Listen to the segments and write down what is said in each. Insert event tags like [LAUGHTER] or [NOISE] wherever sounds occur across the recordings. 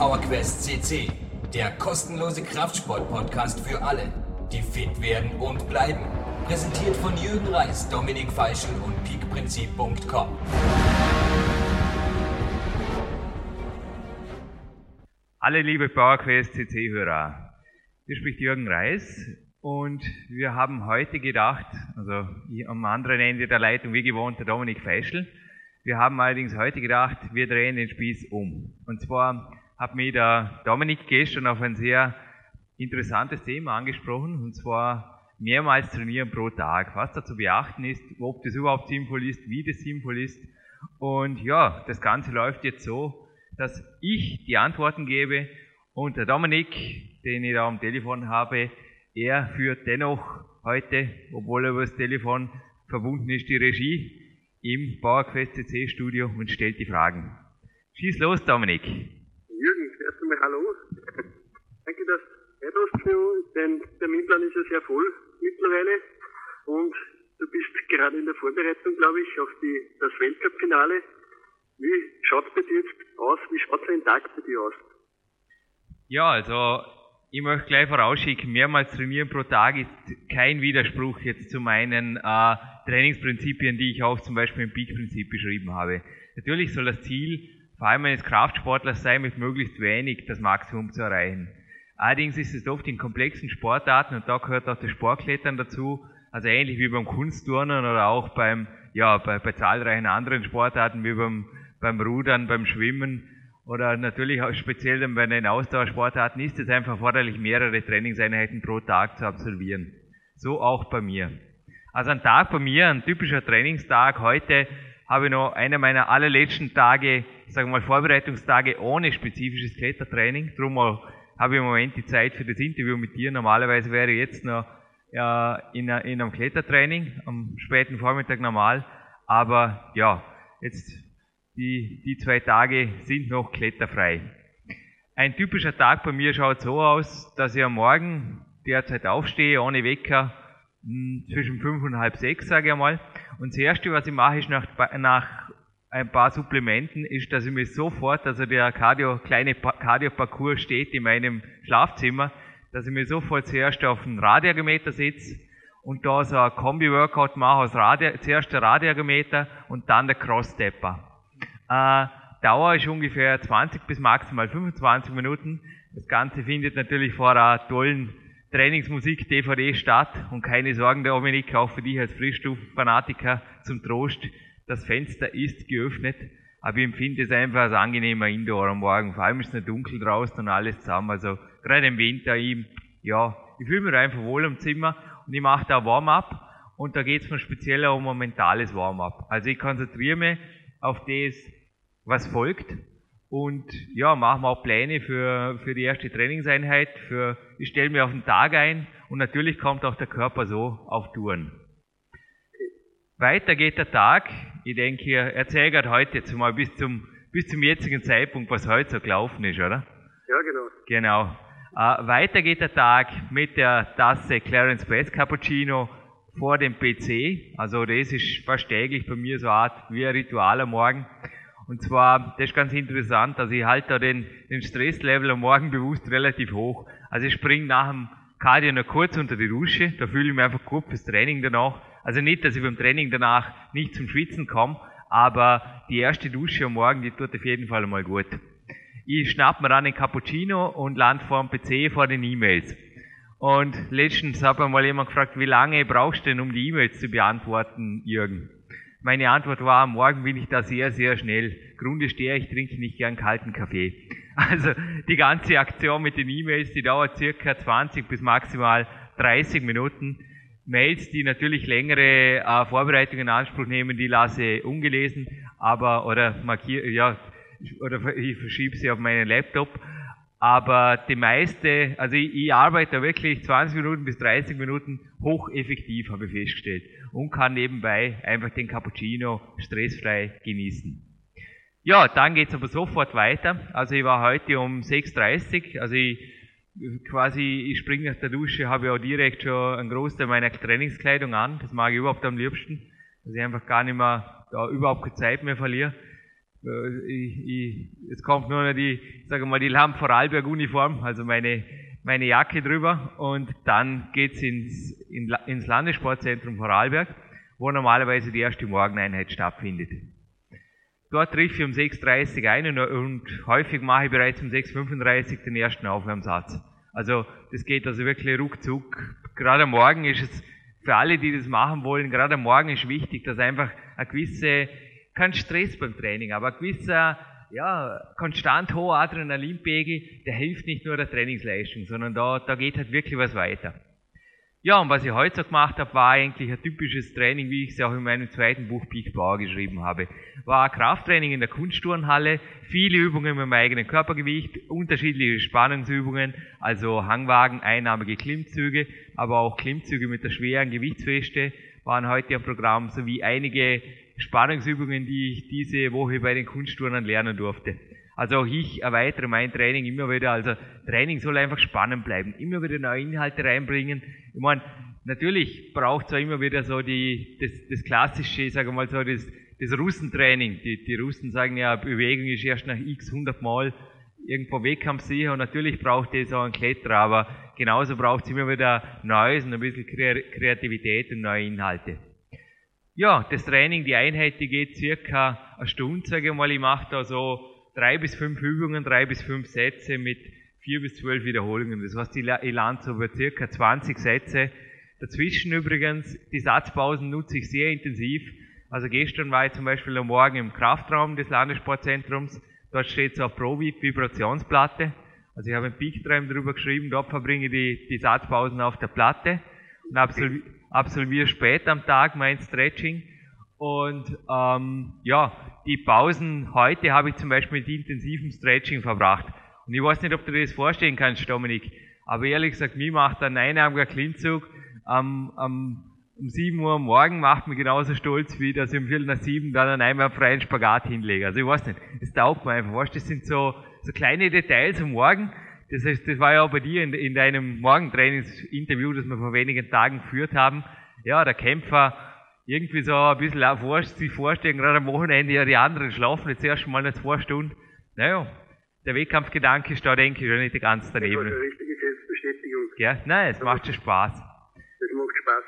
PowerQuest CC, der kostenlose Kraftsport-Podcast für alle, die fit werden und bleiben. Präsentiert von Jürgen Reis, Dominik Feischl und peakprinzip.com. Alle liebe PowerQuest CC-Hörer, hier spricht Jürgen Reis und wir haben heute gedacht, also am anderen Ende der Leitung wie gewohnt der Dominik Feischl, wir haben allerdings heute gedacht, wir drehen den Spieß um. Und zwar hat mir der Dominik gestern auf ein sehr interessantes Thema angesprochen, und zwar mehrmals trainieren pro Tag, was da zu beachten ist, ob das überhaupt sinnvoll ist, wie das sinnvoll ist. Und ja, das Ganze läuft jetzt so, dass ich die Antworten gebe und der Dominik, den ich da am Telefon habe, er führt dennoch heute, obwohl er über das Telefon verbunden ist, die Regie im PowerQuest CC Studio und stellt die Fragen. Schieß los, Dominik. Jürgen, erst einmal Hallo. Danke, dass du Zeit hast für uns. Terminplan ist ja sehr voll mittlerweile und du bist gerade in der Vorbereitung, glaube ich, auf die, das Weltcup-Finale. Wie schaut es bei dir jetzt aus? Wie schaut ein Tag bei dir aus? Ja, also ich möchte gleich vorausschicken, mehrmals trainieren pro Tag ist kein Widerspruch jetzt zu meinen äh, Trainingsprinzipien, die ich auch zum Beispiel im Peak-Prinzip beschrieben habe. Natürlich soll das Ziel vor allem eines Kraftsportlers sein, mit möglichst wenig das Maximum zu erreichen. Allerdings ist es oft in komplexen Sportarten, und da gehört auch das Sportklettern dazu, also ähnlich wie beim Kunstturnen oder auch beim, ja, bei, bei zahlreichen anderen Sportarten wie beim, beim Rudern, beim Schwimmen, oder natürlich auch speziell bei den Ausdauersportarten ist es einfach erforderlich, mehrere Trainingseinheiten pro Tag zu absolvieren. So auch bei mir. Also ein Tag bei mir, ein typischer Trainingstag. Heute habe ich noch einer meiner allerletzten Tage, sagen wir mal Vorbereitungstage ohne spezifisches Klettertraining. Darum habe ich im Moment die Zeit für das Interview mit dir. Normalerweise wäre ich jetzt noch ja, in, in einem Klettertraining am späten Vormittag normal. Aber ja, jetzt die, die zwei Tage sind noch kletterfrei. Ein typischer Tag bei mir schaut so aus, dass ich am Morgen derzeit aufstehe, ohne Wecker, hm, zwischen fünf und halb sechs, sage ich einmal. Und das Erste, was ich mache, ist nach, nach ein paar Supplementen, ist, dass ich mir sofort, also der Cardio, kleine Cardio-Parcours steht in meinem Schlafzimmer, dass ich mir sofort zuerst auf den Radiometer setze und da so ein Kombi-Workout mache aus Radio, zuerst der Radiometer und dann der Cross-Stepper. Äh, Dauer ist ungefähr 20 bis maximal 25 Minuten. Das Ganze findet natürlich vor einer tollen Trainingsmusik-DVD statt. Und keine Sorgen, Dominik, auch für dich als Frischstoff-Fanatiker zum Trost. Das Fenster ist geöffnet, aber ich empfinde es einfach als angenehmer Indoor am Morgen. Vor allem ist es nicht dunkel draußen und alles zusammen. Also gerade im Winter, ich, ja, ich fühle mich einfach wohl im Zimmer und ich mache da Warm-up und da geht es mir speziell um ein mentales Warm-up. Also ich konzentriere mich auf das, was folgt. Und ja, machen wir auch Pläne für, für die erste Trainingseinheit. Für, ich stelle mir auf den Tag ein und natürlich kommt auch der Körper so auf Touren. Weiter geht der Tag. Ich denke, erzähl gerade heute jetzt mal bis zum, bis zum jetzigen Zeitpunkt, was heute so gelaufen ist, oder? Ja, genau. Genau. Äh, weiter geht der Tag mit der Tasse Clarence Best Cappuccino vor dem PC. Also das ist fast täglich bei mir so eine Art wie ein Ritual am Morgen. Und zwar, das ist ganz interessant, also ich halte da den, den Stresslevel am Morgen bewusst relativ hoch. Also ich springe nach dem Cardio noch kurz unter die Dusche, da fühle ich mich einfach gut fürs Training danach. Also nicht, dass ich beim Training danach nicht zum Schwitzen komme, aber die erste Dusche am Morgen, die tut auf jeden Fall mal gut. Ich schnapp mir dann den Cappuccino und lande vor dem PC vor den E-Mails. Und letztens hat mir mal jemand gefragt, wie lange brauchst du denn, um die E-Mails zu beantworten, Jürgen? Meine Antwort war, morgen bin ich da sehr, sehr schnell. Grund ist der, ich trinke nicht gern kalten Kaffee. [LAUGHS] Also die ganze Aktion mit den E-Mails, die dauert circa 20 bis maximal 30 Minuten. Mails, die natürlich längere äh, Vorbereitungen in Anspruch nehmen, die lasse ich ungelesen, aber oder markiere, ja, oder ich verschiebe sie auf meinen Laptop. Aber die meiste, also ich, ich arbeite wirklich 20 Minuten bis 30 Minuten hocheffektiv, habe ich festgestellt. Und kann nebenbei einfach den Cappuccino stressfrei genießen. Ja, dann geht's aber sofort weiter. Also ich war heute um 6.30 also ich quasi, ich springe nach der Dusche, habe ja auch direkt schon einen Großteil meiner Trainingskleidung an. Das mag ich überhaupt am liebsten, dass ich einfach gar nicht mehr, da überhaupt keine Zeit mehr verliere. äh, ich, ich, es kommt nur noch die, sage mal, die Lamp Vorarlberg Uniform, also meine, meine Jacke drüber und dann geht's ins, in, ins Landessportzentrum Vorarlberg, wo normalerweise die erste Morgeneinheit stattfindet. Dort triff ich um 6.30 Uhr ein und, häufig mache ich bereits um 6.35 Uhr den ersten Aufwärmsatz. Also das geht also wirklich ruckzuck. Gerade am Morgen ist es für alle, die das machen wollen, gerade am Morgen ist wichtig, dass einfach ein gewisse, kein Stress beim Training, aber ein gewisser, ja, konstant hoher Adrenalinpegel, der hilft nicht nur der Trainingsleistung, sondern da, da geht halt wirklich was weiter. Ja, und was ich heute so gemacht habe, war eigentlich ein typisches Training, wie ich es auch in meinem zweiten Buch Peak Power geschrieben habe. War Krafttraining in der Kunstturnhalle, viele Übungen mit meinem eigenen Körpergewicht, unterschiedliche Spannungsübungen, also Hangwagen, einnahmige Klimmzüge, aber auch Klimmzüge mit der schweren Gewichtsweste waren heute am Programm, sowie einige Spannungsübungen, die ich diese Woche bei den Kunstturnern lernen durfte. Also auch ich erweitere mein Training immer wieder. Also Training soll einfach spannend bleiben. Immer wieder neue Inhalte reinbringen. Ich meine, natürlich braucht es auch immer wieder so die, das, das klassische, ich sage mal so, das, das Russentraining. Die, die Russen sagen ja, Bewegung ist erst nach x 100 Mal irgendwo wettkampfsicher und natürlich braucht es auch einen Kletterer, aber genauso braucht es immer wieder Neues und ein bisschen Kreativität und neue Inhalte. Ja, das Training, die Einheit, die geht circa eine Stunde, sage ich mal. Ich mache da so drei bis fünf Übungen, drei bis fünf Sätze mit vier bis zwölf Wiederholungen. Das heißt, ich lande so über circa 20 Sätze. Dazwischen übrigens, die Satzpausen nutze ich sehr intensiv. Also gestern war ich zum Beispiel am Morgen im Kraftraum des Landessportzentrums. Dort steht so eine Pro-Vibrationsplatte. Also ich habe ein Peak-Tram drüber geschrieben, dort verbringe ich die, die Satzpausen auf der Platte und absolviere, absolviere später am Tag mein Stretching. Und ähm, ja, die Pausen heute habe ich zum Beispiel mit intensivem Stretching verbracht. Und ich weiß nicht, ob du dir das vorstellen kannst, Dominik, aber ehrlich gesagt, mir macht ein einarmiger Klimmzug am, am, um 7 Uhr am Morgen macht mich genauso stolz, wie dass ich um Viertel nach sieben dann einen einmal freien Spagat hinlege. Also ich weiß nicht, das taugt mir einfach. Weißt, das sind so, so kleine Details am Morgen. Das heißt, das war ja auch bei dir in, in deinem Morgentrainingsinterview, das wir vor wenigen Tagen geführt haben. Ja, der Kämpfer irgendwie so ein bisschen auch vor, sich vorstellen, gerade am Wochenende, ja, die anderen schlafen jetzt erst mal eine zwei Stunden. Naja, der Wettkampfgedanke ist da, denke ich, schon nicht ganz daneben. Das war eine richtige Selbstbestätigung. Ja, nein, es macht schon Spaß. Das macht Spaß.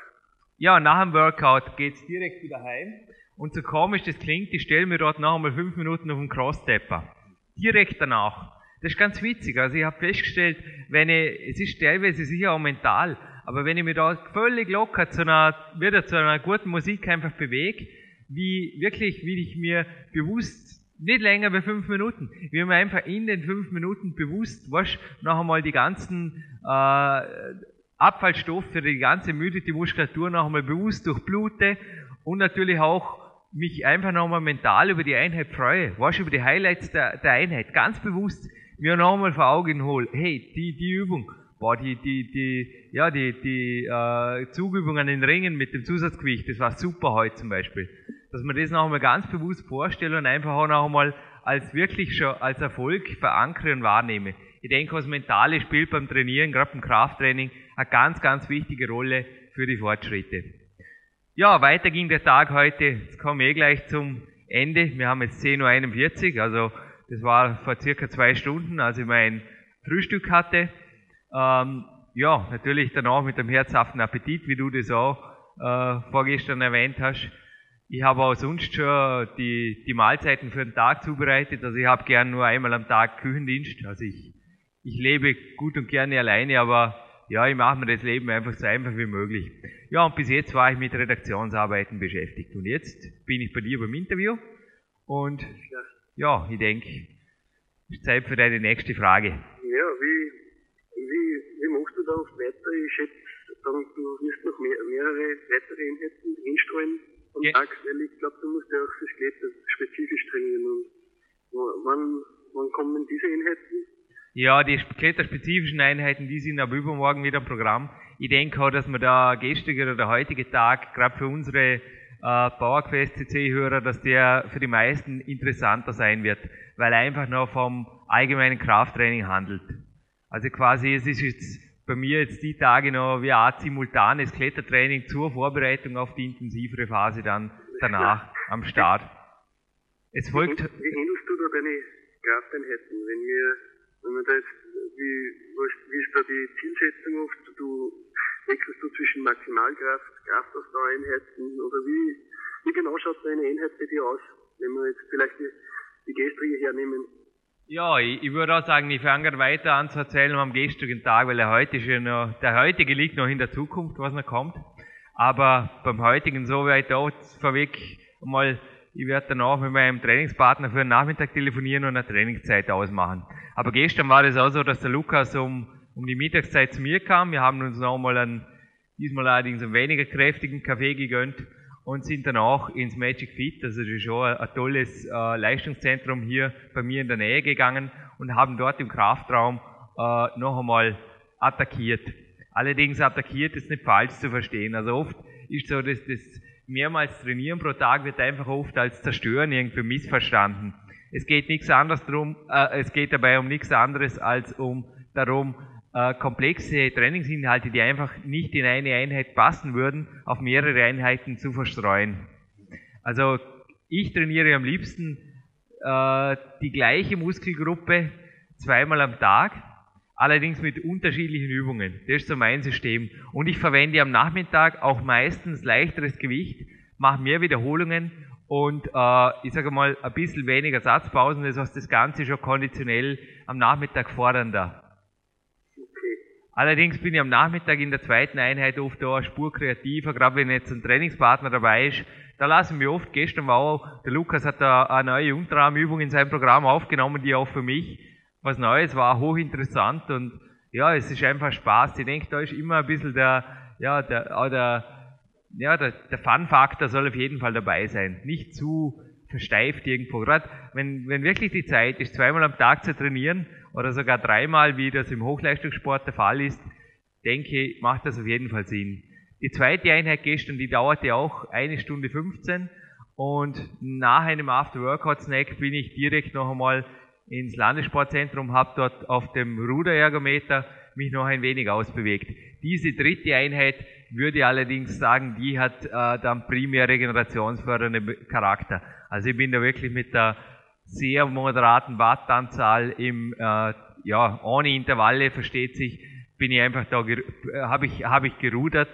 Ja, nach dem Workout geht's direkt wieder heim. Und so komisch das klingt, ich stelle mir dort noch einmal fünf Minuten auf den Crosstepper. Direkt danach. Das ist ganz witzig. Also ich habe festgestellt, wenn ich, es ist teilweise sicher auch mental, aber wenn ich mich da völlig locker zu einer, wieder zu einer guten Musik einfach bewege, wie wirklich, wie ich mir bewusst, nicht länger wie fünf Minuten, wie ich mir einfach in den fünf Minuten bewusst, was noch einmal die ganzen äh, Abfallstoffe, die ganze Müde, die Muskulatur noch einmal bewusst durchblute und natürlich auch mich einfach noch einmal mental über die Einheit freue, was über die Highlights der, der Einheit, ganz bewusst mir noch einmal vor Augen hole, hey, die, die Übung, boah, die, die, die, ja, die, die äh, Zugübungen an den Ringen mit dem Zusatzgewicht, das war super heute zum Beispiel. Dass man das noch einmal ganz bewusst vorstelle und einfach auch noch einmal als wirklich schon als Erfolg verankere und wahrnehme. Ich denke, das Mentale spielt beim Trainieren, gerade beim Krafttraining, eine ganz, ganz wichtige Rolle für die Fortschritte. Ja, weiter ging der Tag heute. Jetzt kommen wir eh gleich zum Ende. Wir haben jetzt 10.41 Uhr, also das war vor circa zwei Stunden, als ich mein Frühstück hatte. Ähm, ja, natürlich danach mit dem herzhaften Appetit, wie du das auch äh, vorgestern erwähnt hast. Ich habe auch sonst schon die, die Mahlzeiten für den Tag zubereitet. Also ich habe gern nur einmal am Tag Küchendienst. Also ich, ich lebe gut und gerne alleine, aber ja, ich mache mir das Leben einfach so einfach wie möglich. Ja, und bis jetzt war ich mit Redaktionsarbeiten beschäftigt. Und jetzt bin ich bei dir beim Interview. Und ja, ich denke, es ist Zeit für deine nächste Frage. Ja, wie du da oft weiter? Ich schätze, dann, du wirst noch mehr, mehrere weitere Einheiten hinstreuen am ja. Tag, weil ich glaube, du musst ja auch fürs Kletter spezifisch trainieren. Und wann, wann kommen diese Einheiten? Ja, die kletterspezifischen Einheiten, die sind ab übermorgen wieder im Programm. Ich denke auch, dass wir da gestrige oder der heutige Tag, gerade für unsere äh, PowerQuest CC-Hörer, dass der für die meisten interessanter sein wird, weil er einfach noch vom allgemeinen Krafttraining handelt. Also quasi, es ist jetzt bei mir jetzt die Tage noch wie eine Art simultanes Klettertraining zur Vorbereitung auf die intensivere Phase dann danach am Start. Es folgt. Wie, wie handelst du da deine Krafteinheiten? Wenn wir, wenn wir da jetzt, wie, wie ist da die Zielsetzung oft? Du wechselst du zwischen Maximalkraft, Kraftausdauereinheiten oder wie, wie genau schaut so eine Einheit bei dir aus? Wenn wir jetzt vielleicht die, die gestrige hernehmen. Ja, ich, ich würde auch sagen, ich fange weiter an zu erzählen am gestrigen Tag, weil der ja noch, der heutige liegt noch in der Zukunft, was noch kommt. Aber beim heutigen so weit auch vorweg mal ich werde danach mit meinem Trainingspartner für den Nachmittag telefonieren und eine Trainingszeit ausmachen. Aber gestern war es auch so, dass der Lukas um, um die Mittagszeit zu mir kam. Wir haben uns nochmal einen, diesmal allerdings einen weniger kräftigen Kaffee gegönnt und sind danach ins Magic Fit, also das ist schon ein, tolles äh, Leistungszentrum hier bei mir in der Nähe gegangen und haben dort im Kraftraum äh, noch einmal attackiert. Allerdings attackiert ist nicht falsch zu verstehen. Also oft ist so, dass das mehrmals trainieren pro Tag wird einfach oft als Zerstören irgendwie missverstanden. Es geht nichts anderes drum, äh, es geht dabei um nichts anderes als um darum, äh, komplexe Trainingsinhalte, die einfach nicht in eine Einheit passen würden, auf mehrere Einheiten zu verstreuen. Also ich trainiere am liebsten äh, die gleiche Muskelgruppe zweimal am Tag allerdings mit unterschiedlichen Übungen. Das ist so mein System. Und ich verwende am Nachmittag auch meistens leichteres Gewicht, mache mehr Wiederholungen und äh, ich sage mal ein bisschen weniger Satzpausen, das heißt das Ganze schon konditionell am Nachmittag fordernder. Allerdings bin ich am Nachmittag in der zweiten Einheit oft da eine Spur kreativer, gerade wenn jetzt ein Trainingspartner dabei ist. Da lassen wir oft, gestern war auch, der Lukas hat da eine neue Unterarmübung in seinem Programm aufgenommen, die auch für mich was Neues war, hochinteressant und ja, es ist einfach Spaß. Ich denke, da ist immer ein bisschen der, ja, der, der, ja, der, der Fun-Faktor soll auf jeden Fall dabei sein. Nicht zu versteift irgendwo. Gerade wenn, wenn wirklich die Zeit ist, zweimal am Tag zu trainieren oder sogar dreimal, wie das im Hochleistungssport der Fall ist, denke ich, macht das auf jeden Fall Sinn. Die zweite Einheit gestern, die dauerte auch eine Stunde 15 und nach einem After-Workout-Snack bin ich direkt noch einmal ins Landessportzentrum, habe dort auf dem Ruderergometer mich noch ein wenig ausbewegt. Diese dritte Einheit würde allerdings sagen, die hat äh, dann primär regenerationsfördernden Charakter. Also ich bin da wirklich mit der sehr moderaten Wattanzahl im, äh, ja, ohne Intervalle, versteht sich, bin ich einfach da, habe ich, hab ich gerudert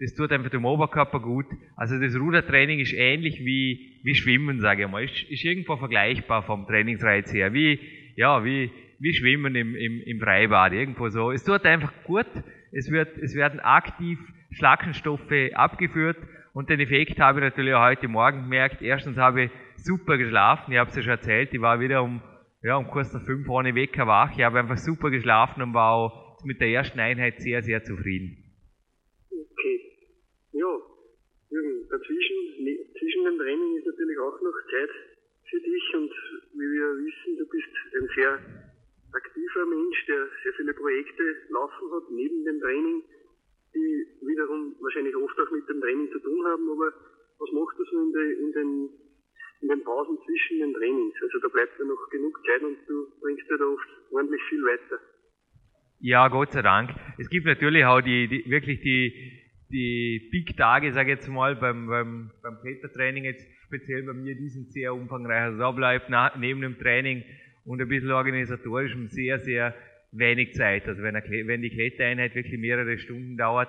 das tut einfach dem Oberkörper gut. Also das Rudertraining ist ähnlich wie, wie Schwimmen, sage ich mal. Ist, ist irgendwo vergleichbar vom Trainingsreiz her. Wie, ja, wie, wie Schwimmen im, im, im Freibad, irgendwo so. Es tut einfach gut. Es wird, es werden aktiv Schlackenstoffe abgeführt und den Effekt habe ich natürlich auch heute Morgen gemerkt. Erstens habe ich super geschlafen. Ich habe es ja schon erzählt. Ich war wieder um, ja, um kurz nach fünf ohne Wecker wach. Ich habe einfach super geschlafen und war auch mit der ersten Einheit sehr, sehr zufrieden. Ja, Jürgen, dazwischen, ne, zwischen dem Training ist natürlich auch noch Zeit für dich und wie wir wissen, du bist ein sehr aktiver Mensch, der sehr viele Projekte laufen hat, neben dem Training, die wiederum wahrscheinlich oft auch mit dem Training zu tun haben, aber was machst du so in, de, in, den, in den Pausen zwischen den Trainings? Also da bleibt ja noch genug Zeit und du bringst ja da oft ordentlich viel weiter. Ja, Gott sei Dank. Es gibt natürlich auch die, die wirklich die, die Big-Tage, sage ich jetzt mal, beim, beim, beim Klettertraining jetzt speziell bei mir, die sind sehr umfangreich. Also da bleibt nach, neben dem Training und ein bisschen organisatorischem sehr, sehr wenig Zeit. Also wenn, eine, wenn die Klettereinheit wirklich mehrere Stunden dauert.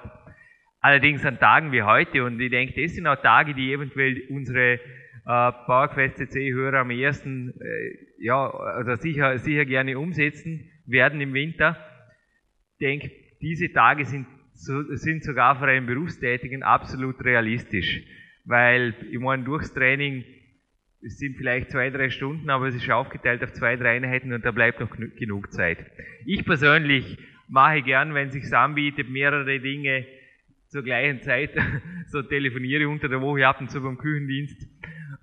Allerdings an Tagen wie heute, und ich denke, das sind auch Tage, die eventuell unsere äh, PowerQuest CC-Hörer am ersten, äh, ja, also sicher, sicher gerne umsetzen werden im Winter. Ich denke, diese Tage sind sind sogar für einen Berufstätigen absolut realistisch. Weil, ich meine, durchs Training, es sind vielleicht zwei, drei Stunden, aber es ist aufgeteilt auf zwei, drei Einheiten und da bleibt noch genug Zeit. Ich persönlich mache gern, wenn es sich anbietet, mehrere Dinge zur gleichen Zeit, [LAUGHS] so telefoniere unter der Woche ab und zu beim Küchendienst.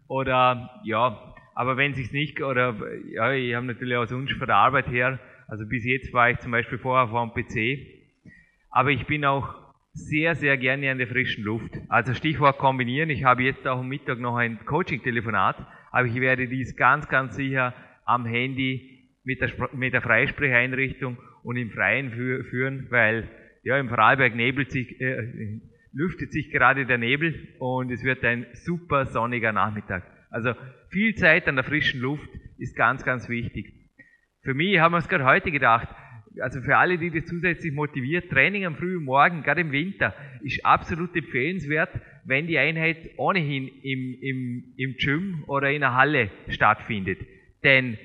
Oder, ja, aber wenn es sich nicht, oder, ja, ich habe natürlich auch sonst von der Arbeit her, also bis jetzt war ich zum Beispiel vorher vor dem PC, aber ich bin auch sehr, sehr gerne an der frischen Luft. Also Stichwort kombinieren. Ich habe jetzt auch am Mittag noch ein Coaching-Telefonat, aber ich werde dies ganz, ganz sicher am Handy mit der, mit der Freisprecheinrichtung und im Freien fü führen, weil ja im Vorarlberg nebelt sich, äh, lüftet sich gerade der Nebel und es wird ein super sonniger Nachmittag. Also viel Zeit an der frischen Luft ist ganz, ganz wichtig. Für mich haben wir es gerade heute gedacht, also für alle, die das zusätzlich motiviert, Training am frühen Morgen, gerade im Winter, ist absolut empfehlenswert, wenn die Einheit ohnehin im, im, im Gym oder in einer Halle stattfindet. Denn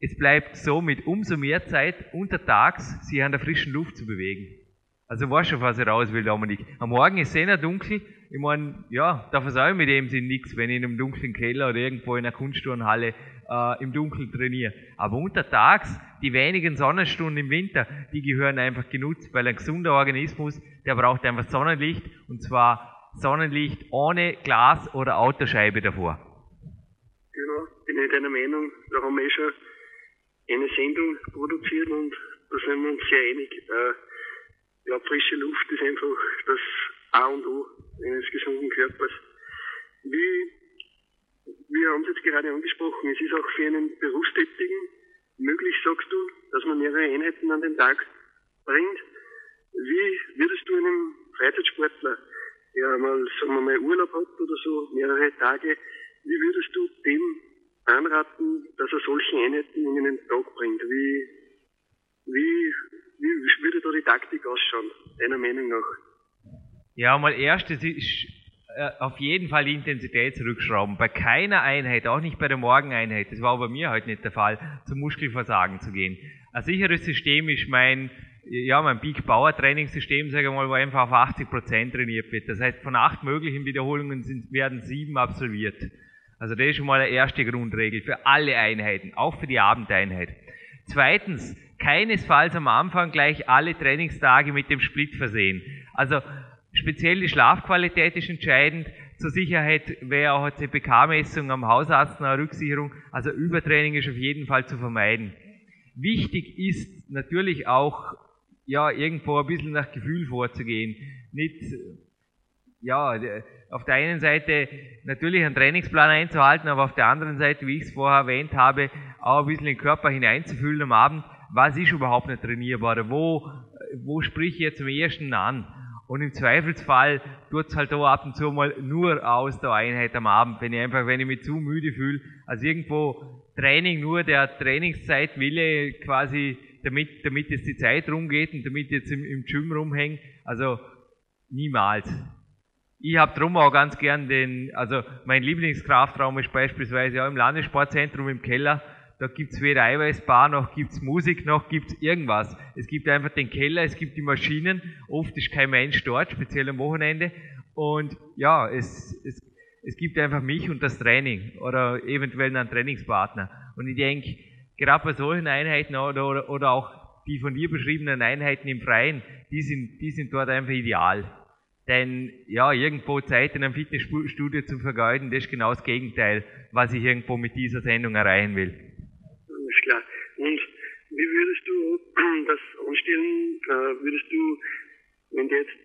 es bleibt somit umso mehr Zeit untertags, sich an der frischen Luft zu bewegen. Also weißt schon, was ich raus will, Dominik. Am Morgen ist es eh noch dunkel. Ich meine, ja, da versäume ich mit dem Sinn nichts, wenn ich in einem dunklen Keller oder irgendwo in einer Kunstturnhalle äh, im Dunkeln trainiere. Aber untertags, die wenigen Sonnenstunden im Winter, die gehören einfach genutzt, weil ein gesunder Organismus, der braucht einfach Sonnenlicht und zwar Sonnenlicht ohne Glas oder Autoscheibe davor. Genau, bin ich deiner Meinung. Da haben wir eh schon eine Sendung produziert und da sind wir uns sehr einig. Äh, ja, frische Luft ist einfach das A und O eines gesunden Körpers. Wie, wir haben es jetzt gerade angesprochen, es ist auch für einen Berufstätigen möglich, sagst du, dass man mehrere Einheiten an den Tag bringt. Wie würdest du einem Freizeitsportler, der mal, sagen wir mal, Urlaub hat oder so, mehrere Tage, wie würdest du dem anraten, dass er solche Einheiten in einen Tag bringt? Wie, wie, wie würde da die Taktik ausschauen, deiner Meinung nach? Ja, mal erstes ist äh, auf jeden Fall die Intensität zurückschrauben. Bei keiner Einheit, auch nicht bei der Morgeneinheit, das war bei mir heute nicht der Fall, zum Muskelversagen zu gehen. Ein sicheres System ist mein, ja, mein Peak Power Trainingssystem, sage ich mal, wo einfach auf 80 Prozent trainiert wird. Das heißt, von acht möglichen Wiederholungen sind, werden sieben absolviert. Also das ist schon mal eine erste Grundregel für alle Einheiten, auch für die Abendeinheit. Zweitens, keinesfalls am Anfang gleich alle Trainingstage mit dem Split versehen. Also speziell die Schlafqualität ist entscheidend. Zur Sicherheit wäre auch eine CPK-Messung am Hausarzt eine Rücksicherung. Also Übertraining ist auf jeden Fall zu vermeiden. Wichtig ist natürlich auch, ja, irgendwo ein bisschen nach Gefühl vorzugehen. Nicht, ja, auf der einen Seite natürlich einen Trainingsplan einzuhalten, aber auf der anderen Seite, wie ich es vorher erwähnt habe, auch ein bisschen den Körper hineinzufühlen am Abend. Was ist überhaupt nicht trainierbar? Wo, wo sprich ich jetzt am ersten an? Und im Zweifelsfall tut es halt auch ab und zu mal nur aus der Einheit am Abend, wenn ich einfach, wenn ich mich zu müde fühle. Also irgendwo Training nur der Trainingszeit wille, quasi, damit, damit jetzt die Zeit rumgeht und damit jetzt im, im Gym rumhängen. Also niemals. Ich habe drum auch ganz gern den, also mein Lieblingskraftraum ist beispielsweise auch im Landessportzentrum im Keller. Da gibt's weder Eiweißbar, noch gibt's Musik, noch gibt's irgendwas. Es gibt einfach den Keller, es gibt die Maschinen. Oft ist kein Mensch dort, speziell am Wochenende. Und ja, es, es, es gibt einfach mich und das Training oder eventuell einen Trainingspartner. Und ich denke, gerade bei solchen Einheiten oder, oder, oder auch die von dir beschriebenen Einheiten im Freien, die sind, die sind dort einfach ideal. Denn ja, irgendwo Zeit in einem Fitnessstudio zu vergeuden, das ist genau das Gegenteil, was ich irgendwo mit dieser Sendung erreichen will. Alles klar. Und wie würdest du [CLEARS THROAT] das anstellen? Äh, würdest du, wenn du jetzt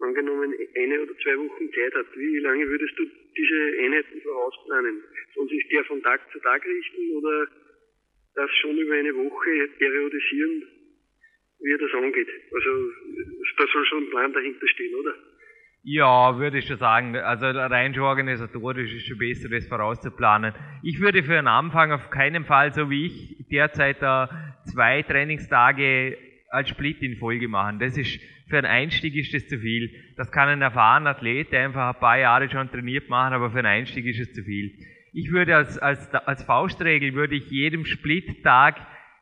angenommen eine oder zwei Wochen Zeit hat, wie lange würdest du diese Einheiten vorausplanen? Soll sich der von Tag zu Tag richten oder das schon über eine Woche periodisieren, wie er das angeht? Also da soll schon ein Plan dahinter stehen, oder? Ja, würde ich schon sagen. Also rein schon organisatorisch ist schon besser, das vorauszuplanen. Ich würde für einen Anfang auf keinen Fall, so wie ich derzeit da zwei Trainingstage als Split in Folge machen. Das ist für einen Einstieg ist das zu viel. Das kann ein erfahrener Athlet, der einfach ein paar Jahre schon trainiert machen, aber für einen Einstieg ist es zu viel. Ich würde als, als, als Faustregel würde ich jedem Split-Tag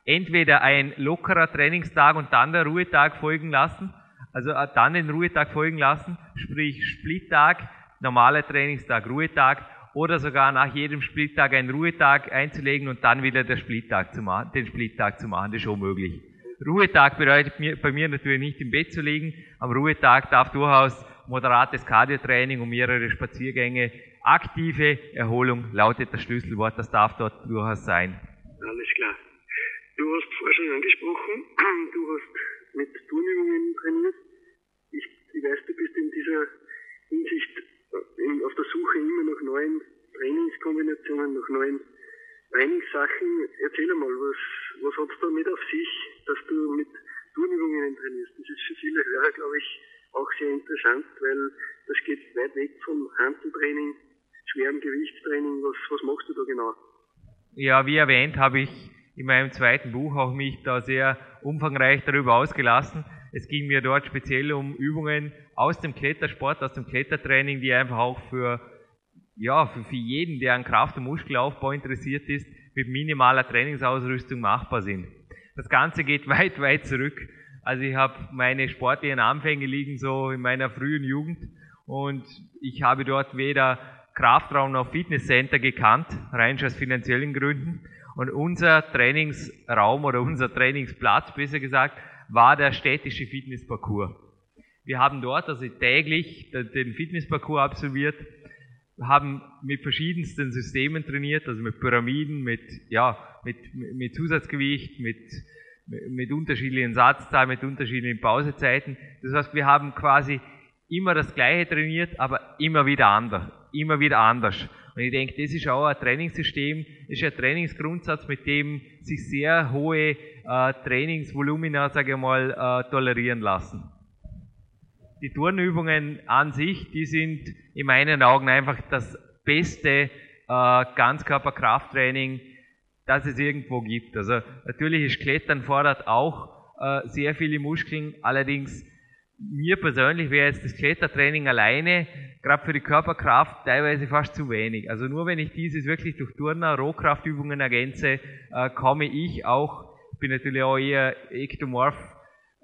entweder ein lockerer Trainingstag und dann der Ruhetag folgen lassen also äh, dann den Ruhetag folgen lassen, sprich Splittag, normaler Trainingstag, Ruhetag oder sogar nach jedem Splittag einen Ruhetag einzulegen und dann wieder den Splittag zu machen, den Splittag zu machen, das ist schon möglich. Ruhetag bedeutet bei mir natürlich nicht im Bett zu liegen. Am Ruhetag darf durchaus moderates Cardiotraining und mehrere Spaziergänge, aktive Erholung lautet das Schlüsselwort, das darf dort durchaus sein. Alles klar. Du hast vorher schon angesprochen, [CLEARS THROAT] du hast mit Turnübungen trainiert ich weiß, du bist in dieser Hinsicht äh, auf der Suche immer nach neuen Trainingskombinationen, nach neuen Trainingssachen. Erzähl einmal, was, was hat es damit auf sich, dass du mit Turnübungen trainierst? Das ist für viele Hörer, glaube ich, auch sehr interessant, weil das geht weit weg vom Handeltraining, schwerem Gewichtstraining. Was, was genau? Ja, wie erwähnt, habe ich in meinem zweiten Buch auch mich da sehr umfangreich darüber ausgelassen. Es ging mir dort speziell um Übungen aus dem Klettersport, aus dem Klettertraining, die einfach auch für, ja, für, für jeden, der an Kraft- und Muskelaufbau interessiert ist, mit minimaler Trainingsausrüstung machbar sind. Das Ganze geht [LAUGHS] weit, weit zurück. Also ich habe meine sportlichen Anfänge liegen so in meiner frühen Jugend und ich habe dort weder Kraftraum noch Fitnesscenter gekannt, rein aus finanziellen Gründen. Und unser Trainingsraum oder unser Trainingsplatz, besser gesagt, war der städtische Fitnessparcours. Wir haben dort also täglich den Fitnessparcours absolviert, haben mit verschiedensten Systemen trainiert, also mit Pyramiden, mit, ja, mit, mit Zusatzgewicht, mit, mit unterschiedlichen Satzzahlen, mit unterschiedlichen Pausezeiten. Das heißt, wir haben quasi immer das Gleiche trainiert, aber immer wieder anders. Immer wieder anders. Und ich denke, das ist auch ein Trainingssystem, ist ein Trainingsgrundsatz, mit dem sich sehr hohe äh, Trainingsvolumina, sage ich mal, äh, tolerieren lassen. Die Turnübungen an sich, die sind in meinen Augen einfach das beste äh, Ganzkörperkrafttraining, das es irgendwo gibt. Also natürlich ist Klettern fordert auch äh, sehr viele Muskeln, allerdings mir persönlich wäre jetzt das Klettertraining alleine, gerade für die Körperkraft, teilweise fast zu wenig. Also nur wenn ich dieses wirklich durch Turner, Rohkraftübungen ergänze, äh, komme ich auch, bin natürlich auch eher ektomorph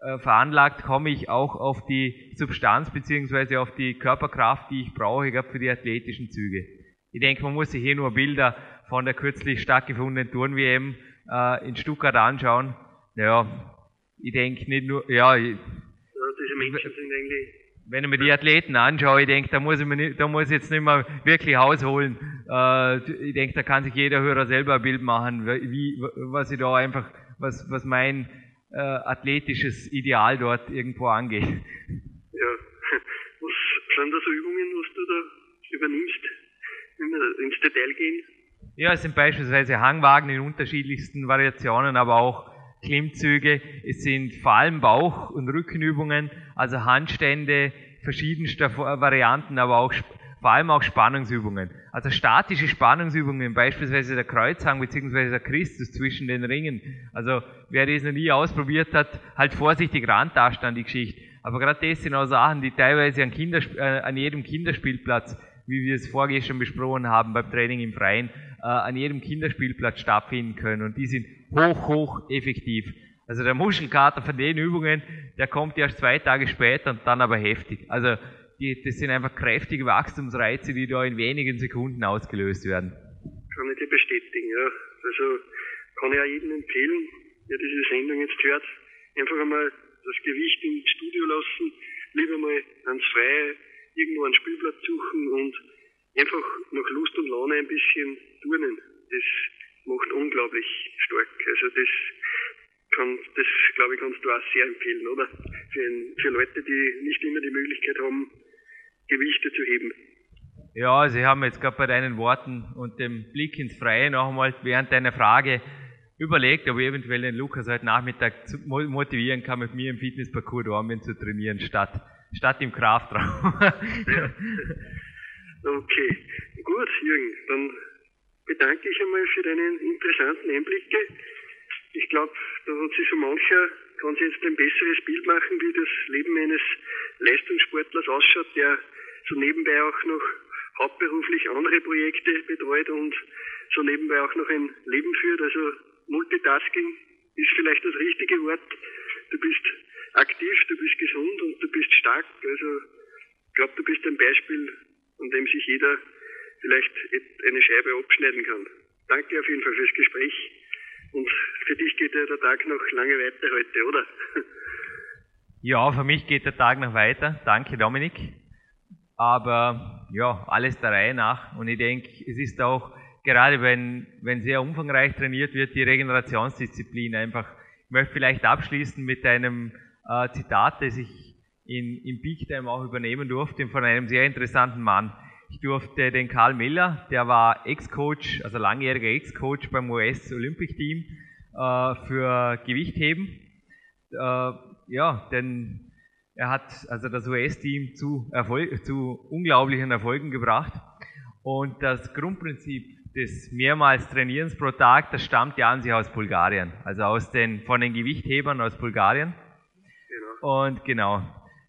äh, veranlagt, komme ich auch auf die Substanz beziehungsweise auf die Körperkraft, die ich brauche, gerade für die athletischen Züge. Ich denke, man muss sich hier nur Bilder von der kürzlich stattgefundenen Turn-WM äh, in Stuttgart anschauen. Naja, ich denke nicht nur, ja, diese Menschen sind eigentlich. Wenn ich mir die Athleten anschaue, ich denke, da muss ich, mir nicht, da muss ich jetzt nicht mehr wirklich ausholen. Äh, ich denke, da kann sich jeder Hörer selber ein Bild machen, wie, was ich da einfach, was, was mein äh, athletisches Ideal dort irgendwo angeht. Ja, [LAUGHS] was sind da so Übungen, was du da übernimmst, wenn wir ins Detail gehen? Ja, es sind beispielsweise Hangwagen in unterschiedlichsten Variationen, aber auch Klimmzüge, es sind vor allem Bauch- und Rückenübungen, also Handstände verschiedenster Varianten, aber auch vor allem auch Spannungsübungen. Also statische Spannungsübungen, beispielsweise der Kreuzhang bzw. der Christus zwischen den Ringen. Also wer das noch nie ausprobiert hat, halt vorsichtig rantasten an die Geschichte. Aber gerade das sind auch Sachen, die teilweise an, Kindersp äh, an jedem Kinderspielplatz, wie wir es vorgestern besprochen haben beim Training im Freien, äh, an jedem Kinderspielplatz stattfinden können. Und die sind hoch, hoch effektiv. Also der Muschelkater von den Übungen, der kommt erst zwei Tage später und dann aber heftig. Also die, das sind einfach kräftige Wachstumsreize, die da in wenigen Sekunden ausgelöst werden. Kann ich dir bestätigen, ja. Also kann ich auch jedem empfehlen, der diese Sendung jetzt hört, einfach einmal das Gewicht im Studio lassen, lieber mal ans Freie irgendwo einen Spielplatz suchen und einfach nach Lust und Laune ein bisschen turnen. Das macht unglaublich stark. Also das kann, das glaube ich, kannst du auch sehr empfehlen, oder? Für, ein, für Leute, die nicht immer die Möglichkeit haben, Gewichte zu heben. Ja, Sie haben jetzt gerade bei deinen Worten und dem Blick ins Freie noch einmal während deiner Frage überlegt, ob ich eventuell den Lukas heute Nachmittag motivieren kann, mit mir im Fitnessparcours Dormien zu trainieren, statt, statt im Kraftraum. [LAUGHS] okay, gut, Jürgen, dann bedanke ich einmal für deine interessanten Einblicke. Ich glaube, da hat sich so mancher, kann sich jetzt ein besseres Bild machen, wie das Leben eines Leistungssportlers ausschaut, der so nebenbei auch noch hauptberuflich andere Projekte betreut und so nebenbei auch noch ein Leben führt. Also Multitasking ist vielleicht das richtige Wort. Du bist aktiv, du bist gesund und du bist stark. Also ich glaube, du bist ein Beispiel, an dem sich jeder vielleicht eine Scheibe abschneiden kann. Danke auf jeden Fall fürs Gespräch. Und für dich geht ja der Tag noch lange weiter heute, oder? [LAUGHS] Ja, für mich geht der Tag noch weiter. Danke, Dominik. Aber ja, alles der Reihe nach. Und ich denke, es ist auch, gerade wenn, wenn sehr umfangreich trainiert wird, die Regenerationsdisziplin einfach. Ich möchte vielleicht abschließen mit einem äh, Zitat, das ich in, in Big Time auch übernehmen durfte, von einem sehr interessanten Mann. Ich durfte den Karl Miller, der war Ex-Coach, also langjähriger Ex-Coach beim US-Olympic-Team äh, für Gewichtheben. Äh, ja, denn er hat also das US-Team zu, Erfolg, zu unglaublichen Erfolgen gebracht. Und das Grundprinzip des mehrmals Trainierens pro Tag, das stammt ja an sich aus Bulgarien, also aus den, von den Gewichthebern aus Bulgarien. Genau. Und genau,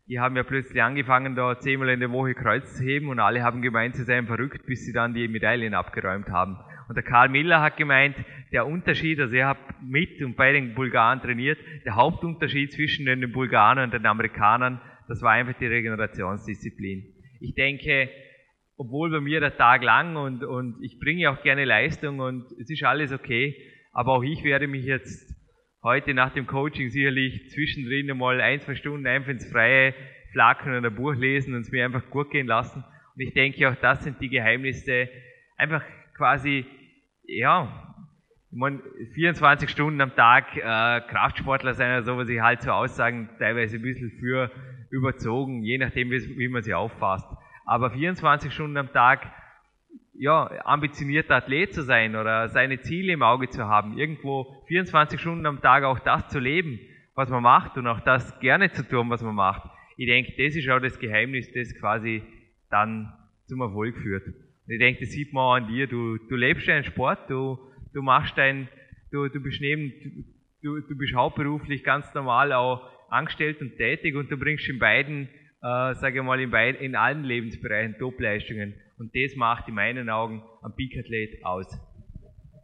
die haben ja plötzlich angefangen, da zehnmal in der Woche Kreuz zu heben und alle haben gemeint, sie seien verrückt, bis sie dann die Medaillen abgeräumt haben. Und der Karl Miller hat gemeint, der Unterschied, also er hat mit und bei den Bulgaren trainiert, der Hauptunterschied zwischen den Bulgaren und den Amerikanern, das war einfach die Regenerationsdisziplin. Ich denke, obwohl bei mir der Tag lang und, und ich bringe auch gerne Leistung und es ist alles okay, aber auch ich werde mich jetzt heute nach dem Coaching sicherlich zwischendrin einmal ein, zwei Stunden einfach ins Freie flackern und ein Buch lesen und es mir einfach gut gehen lassen. Und ich denke auch, das sind die Geheimnisse, einfach quasi, ja, ich meine, 24 Stunden am Tag äh, Kraftsportler sein oder so, was ich halt so Aussagen teilweise ein bisschen für überzogen, je nachdem, wie, wie man sie auffasst. Aber 24 Stunden am Tag, ja, ambitionierter Athlet zu sein oder seine Ziele im Auge zu haben, irgendwo 24 Stunden am Tag auch das zu leben, was man macht und auch das gerne zu tun, was man macht. Ich denke, das ist auch das Geheimnis, das quasi dann zum Erfolg führt. Ich denke, das sieht man auch an dir. Du, du lebst deinen Sport, du, du machst dein, du, du bist neben, du, du bist hauptberuflich ganz normal auch angestellt und tätig und du bringst in beiden, äh, sage ich mal, in, beiden, in allen Lebensbereichen Topleistungen. Und das macht in meinen Augen ein Peak-Athlet aus.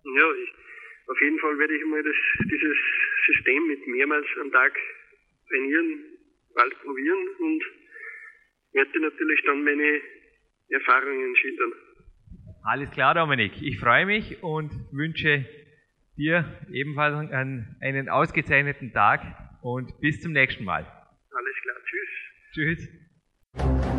Ja, ich, auf jeden Fall werde ich mal das, dieses System mit mehrmals am Tag trainieren, bald probieren und werde natürlich dann meine Erfahrungen schildern. Alles klar, Dominik. Ich freue mich und wünsche dir ebenfalls einen, einen ausgezeichneten Tag und bis zum nächsten Mal. Alles klar. Tschüss. Tschüss.